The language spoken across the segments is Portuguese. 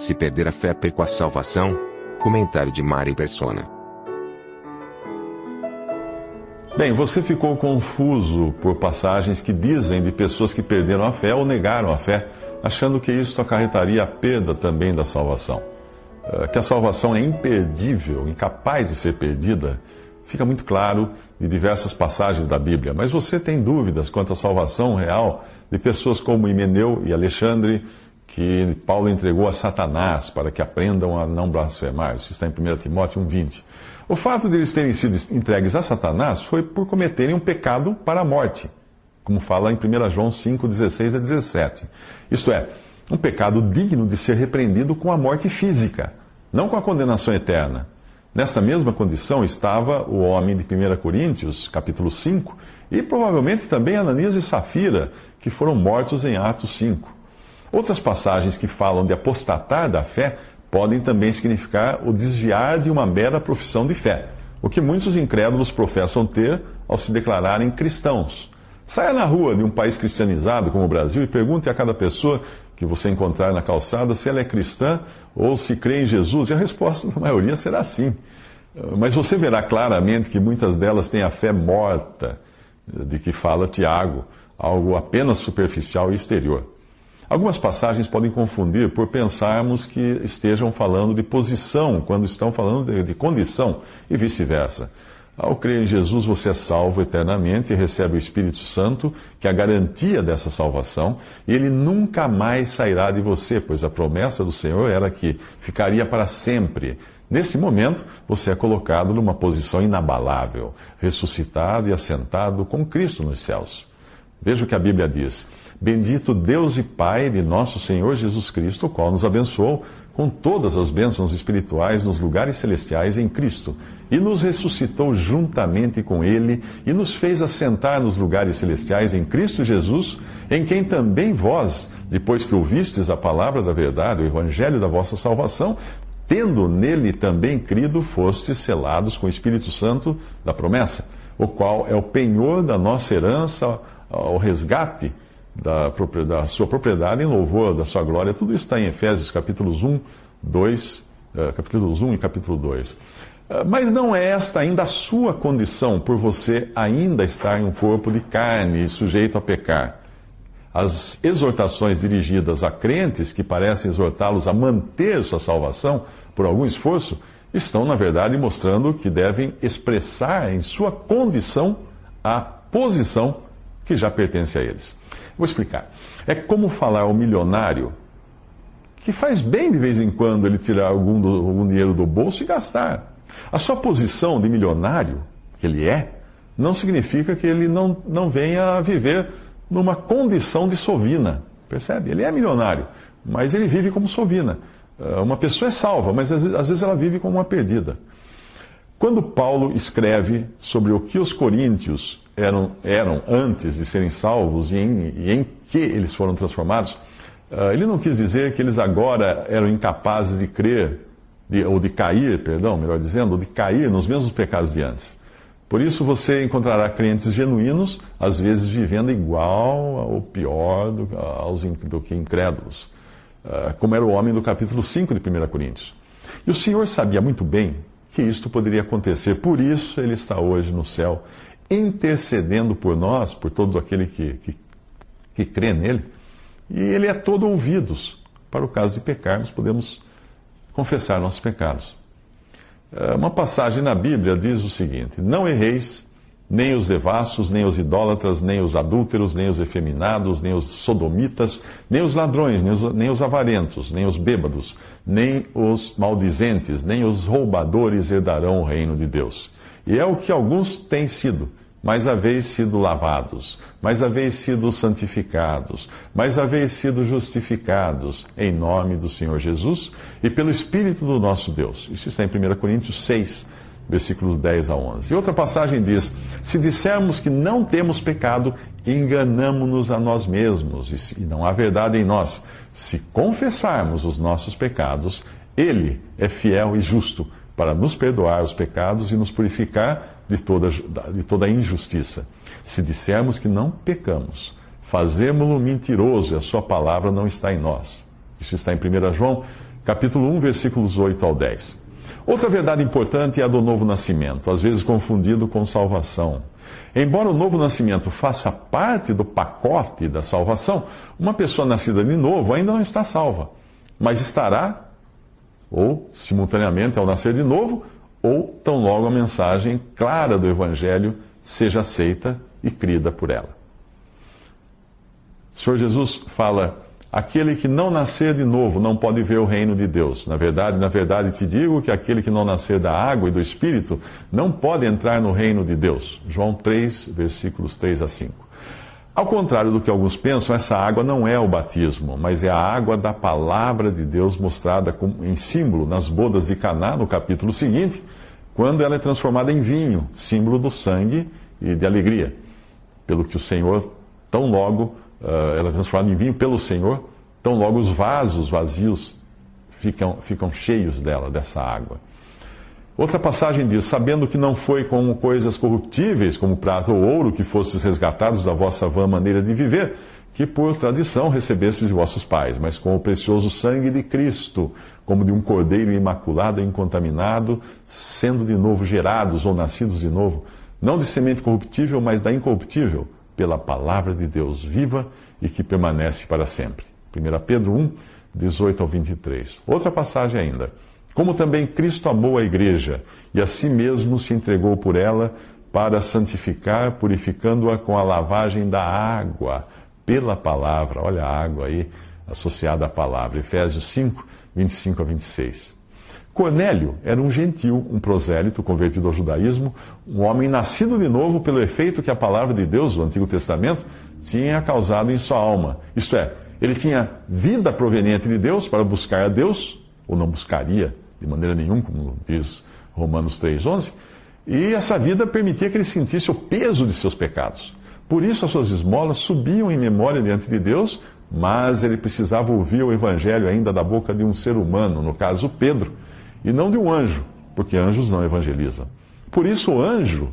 Se perder a fé perco a salvação? Comentário de Mari Persona. Bem, você ficou confuso por passagens que dizem de pessoas que perderam a fé ou negaram a fé, achando que isso acarretaria a perda também da salvação. Eh, que a salvação é imperdível, incapaz de ser perdida, fica muito claro de diversas passagens da Bíblia. Mas você tem dúvidas quanto à salvação real de pessoas como Himeneu e Alexandre, que Paulo entregou a Satanás para que aprendam a não blasfemar. Isso está em 1 Timóteo 1,20. O fato de eles terem sido entregues a Satanás foi por cometerem um pecado para a morte, como fala em 1 João 5, 16 a 17. Isto é, um pecado digno de ser repreendido com a morte física, não com a condenação eterna. Nessa mesma condição estava o homem de 1 Coríntios, capítulo 5, e provavelmente também Ananias e Safira, que foram mortos em Atos 5. Outras passagens que falam de apostatar da fé podem também significar o desviar de uma mera profissão de fé, o que muitos incrédulos professam ter ao se declararem cristãos. Saia na rua de um país cristianizado como o Brasil e pergunte a cada pessoa que você encontrar na calçada se ela é cristã ou se crê em Jesus, e a resposta da maioria será sim. Mas você verá claramente que muitas delas têm a fé morta, de que fala Tiago, algo apenas superficial e exterior. Algumas passagens podem confundir por pensarmos que estejam falando de posição quando estão falando de, de condição e vice-versa. Ao crer em Jesus, você é salvo eternamente e recebe o Espírito Santo, que é a garantia dessa salvação, e ele nunca mais sairá de você, pois a promessa do Senhor era que ficaria para sempre. Nesse momento, você é colocado numa posição inabalável, ressuscitado e assentado com Cristo nos céus. Veja o que a Bíblia diz. Bendito Deus e Pai de nosso Senhor Jesus Cristo, o qual nos abençoou com todas as bênçãos espirituais nos lugares celestiais em Cristo, e nos ressuscitou juntamente com Ele, e nos fez assentar nos lugares celestiais em Cristo Jesus, em quem também vós, depois que ouvistes a palavra da verdade, o evangelho da vossa salvação, tendo nele também crido, fostes selados com o Espírito Santo da promessa, o qual é o penhor da nossa herança, o resgate da, da, sua propriedade em louvor da sua glória. Tudo isso está em Efésios capítulos 1, 2, uh, capítulos 1 e capítulo 2. Uh, mas não é esta ainda a sua condição por você ainda estar em um corpo de carne sujeito a pecar. As exortações dirigidas a crentes que parecem exortá-los a manter sua salvação por algum esforço estão, na verdade, mostrando que devem expressar em sua condição a posição que já pertence a eles. Vou explicar. É como falar ao milionário que faz bem de vez em quando ele tirar algum, do, algum dinheiro do bolso e gastar. A sua posição de milionário, que ele é, não significa que ele não, não venha a viver numa condição de sovina. Percebe? Ele é milionário, mas ele vive como sovina. Ah, uma pessoa é salva, mas às vezes ela vive como uma perdida. Quando Paulo escreve sobre o que os coríntios eram, eram antes de serem salvos e em, e em que eles foram transformados, uh, ele não quis dizer que eles agora eram incapazes de crer, de, ou de cair, perdão, melhor dizendo, ou de cair nos mesmos pecados de antes. Por isso você encontrará crentes genuínos, às vezes vivendo igual ou pior do, aos, do que incrédulos, uh, como era o homem do capítulo 5 de 1 Coríntios. E o Senhor sabia muito bem que isto poderia acontecer, por isso ele está hoje no céu intercedendo por nós, por todo aquele que, que, que crê nele, e ele é todo ouvidos. Para o caso de pecarmos, podemos confessar nossos pecados. É, uma passagem na Bíblia diz o seguinte: Não erreis, nem os devassos, nem os idólatras, nem os adúlteros, nem os efeminados, nem os sodomitas, nem os ladrões, nem os, nem os avarentos, nem os bêbados, nem os maldizentes, nem os roubadores herdarão o reino de Deus. E é o que alguns têm sido mas haveis sido lavados, mas haveis sido santificados, mas haveis sido justificados em nome do Senhor Jesus e pelo Espírito do nosso Deus. Isso está em 1 Coríntios 6, versículos 10 a 11. E outra passagem diz: Se dissermos que não temos pecado, enganamo-nos a nós mesmos e não há verdade em nós. Se confessarmos os nossos pecados, Ele é fiel e justo para nos perdoar os pecados e nos purificar de toda, de toda injustiça. Se dissermos que não pecamos, fazemos-lo mentiroso e a sua palavra não está em nós. Isso está em 1 João, capítulo 1, versículos 8 ao 10. Outra verdade importante é a do novo nascimento, às vezes confundido com salvação. Embora o novo nascimento faça parte do pacote da salvação, uma pessoa nascida de novo ainda não está salva, mas estará ou simultaneamente ao nascer de novo, ou tão logo a mensagem clara do Evangelho seja aceita e crida por ela. O Senhor Jesus fala: aquele que não nascer de novo não pode ver o reino de Deus. Na verdade, na verdade te digo que aquele que não nascer da água e do Espírito não pode entrar no reino de Deus. João 3, versículos 3 a 5. Ao contrário do que alguns pensam, essa água não é o batismo, mas é a água da palavra de Deus mostrada em símbolo nas bodas de Caná, no capítulo seguinte, quando ela é transformada em vinho, símbolo do sangue e de alegria. Pelo que o Senhor, tão logo, uh, ela é transformada em vinho pelo Senhor, tão logo os vasos vazios ficam, ficam cheios dela, dessa água. Outra passagem diz: Sabendo que não foi com coisas corruptíveis, como prata ou ouro, que fostes resgatados da vossa vã maneira de viver, que por tradição recebestes de vossos pais, mas com o precioso sangue de Cristo, como de um cordeiro imaculado e incontaminado, sendo de novo gerados ou nascidos de novo, não de semente corruptível, mas da incorruptível, pela palavra de Deus viva e que permanece para sempre. 1 Pedro 1, 18 ao 23. Outra passagem ainda. Como também Cristo amou a igreja e a si mesmo se entregou por ela para santificar, purificando-a com a lavagem da água pela palavra. Olha a água aí associada à palavra. Efésios 5, 25 a 26. Cornélio era um gentil, um prosélito convertido ao judaísmo, um homem nascido de novo pelo efeito que a palavra de Deus, o Antigo Testamento, tinha causado em sua alma. Isto é, ele tinha vida proveniente de Deus para buscar a Deus, ou não buscaria de maneira nenhuma, como diz Romanos 3,11, e essa vida permitia que ele sentisse o peso de seus pecados. Por isso as suas esmolas subiam em memória diante de Deus, mas ele precisava ouvir o evangelho ainda da boca de um ser humano, no caso Pedro, e não de um anjo, porque anjos não evangelizam. Por isso o anjo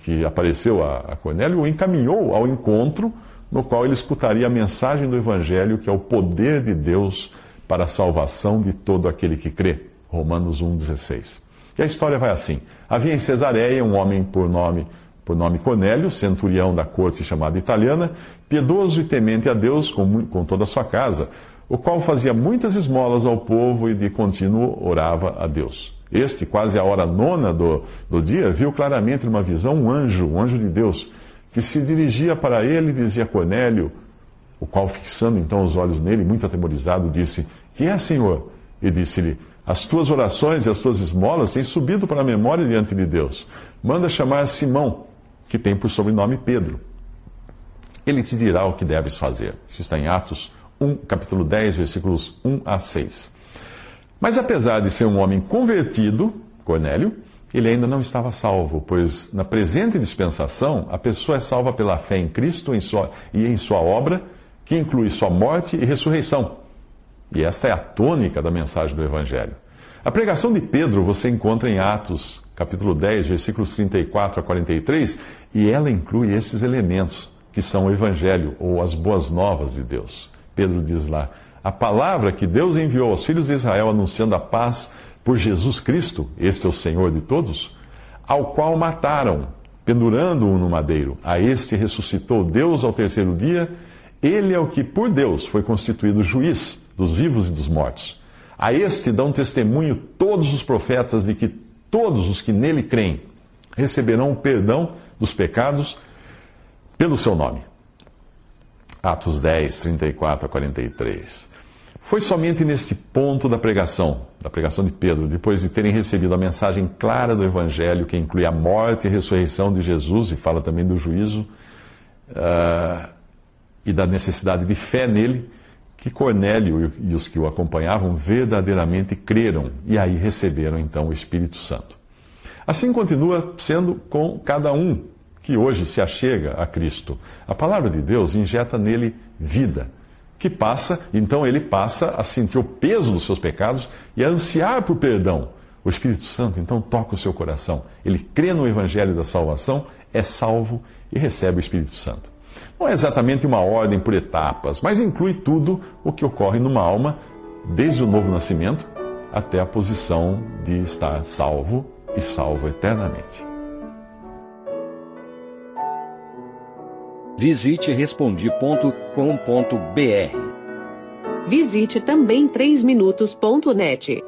que apareceu a Cornélio o encaminhou ao encontro no qual ele escutaria a mensagem do evangelho, que é o poder de Deus para a salvação de todo aquele que crê. Romanos 1,16. E a história vai assim. Havia em Cesareia um homem por nome, por nome Cornélio, centurião da corte chamada italiana, piedoso e temente a Deus com, com toda a sua casa, o qual fazia muitas esmolas ao povo e de contínuo orava a Deus. Este, quase a hora nona do, do dia, viu claramente numa visão um anjo, um anjo de Deus, que se dirigia para ele e dizia Cornélio, o qual, fixando então os olhos nele, muito atemorizado, disse: Quem é, Senhor? E disse-lhe: As tuas orações e as tuas esmolas têm subido para a memória diante de Deus. Manda chamar Simão, que tem por sobrenome Pedro. Ele te dirá o que deves fazer. Isso está em Atos 1, capítulo 10, versículos 1 a 6. Mas apesar de ser um homem convertido, Cornélio, ele ainda não estava salvo, pois na presente dispensação a pessoa é salva pela fé em Cristo em sua, e em sua obra que inclui sua morte e ressurreição. E esta é a tônica da mensagem do Evangelho. A pregação de Pedro você encontra em Atos, capítulo 10, versículos 34 a 43, e ela inclui esses elementos, que são o Evangelho, ou as boas novas de Deus. Pedro diz lá: a palavra que Deus enviou aos filhos de Israel anunciando a paz por Jesus Cristo, este é o Senhor de todos, ao qual mataram, pendurando-o no madeiro. A este ressuscitou Deus ao terceiro dia ele é o que, por Deus, foi constituído juiz dos vivos e dos mortos. A este dão testemunho todos os profetas de que todos os que nele creem receberão o perdão dos pecados pelo seu nome. Atos 10, 34 a 43. Foi somente neste ponto da pregação, da pregação de Pedro, depois de terem recebido a mensagem clara do Evangelho, que inclui a morte e a ressurreição de Jesus, e fala também do juízo, uh, e da necessidade de fé nele, que Cornélio e os que o acompanhavam verdadeiramente creram e aí receberam então o Espírito Santo. Assim continua sendo com cada um que hoje se achega a Cristo. A palavra de Deus injeta nele vida, que passa, então ele passa a sentir o peso dos seus pecados e a ansiar por perdão. O Espírito Santo então toca o seu coração. Ele crê no evangelho da salvação, é salvo e recebe o Espírito Santo. Não é exatamente uma ordem por etapas, mas inclui tudo o que ocorre numa alma, desde o novo nascimento até a posição de estar salvo e salvo eternamente. Visite respondi.com.br. Visite também 3minutos.net.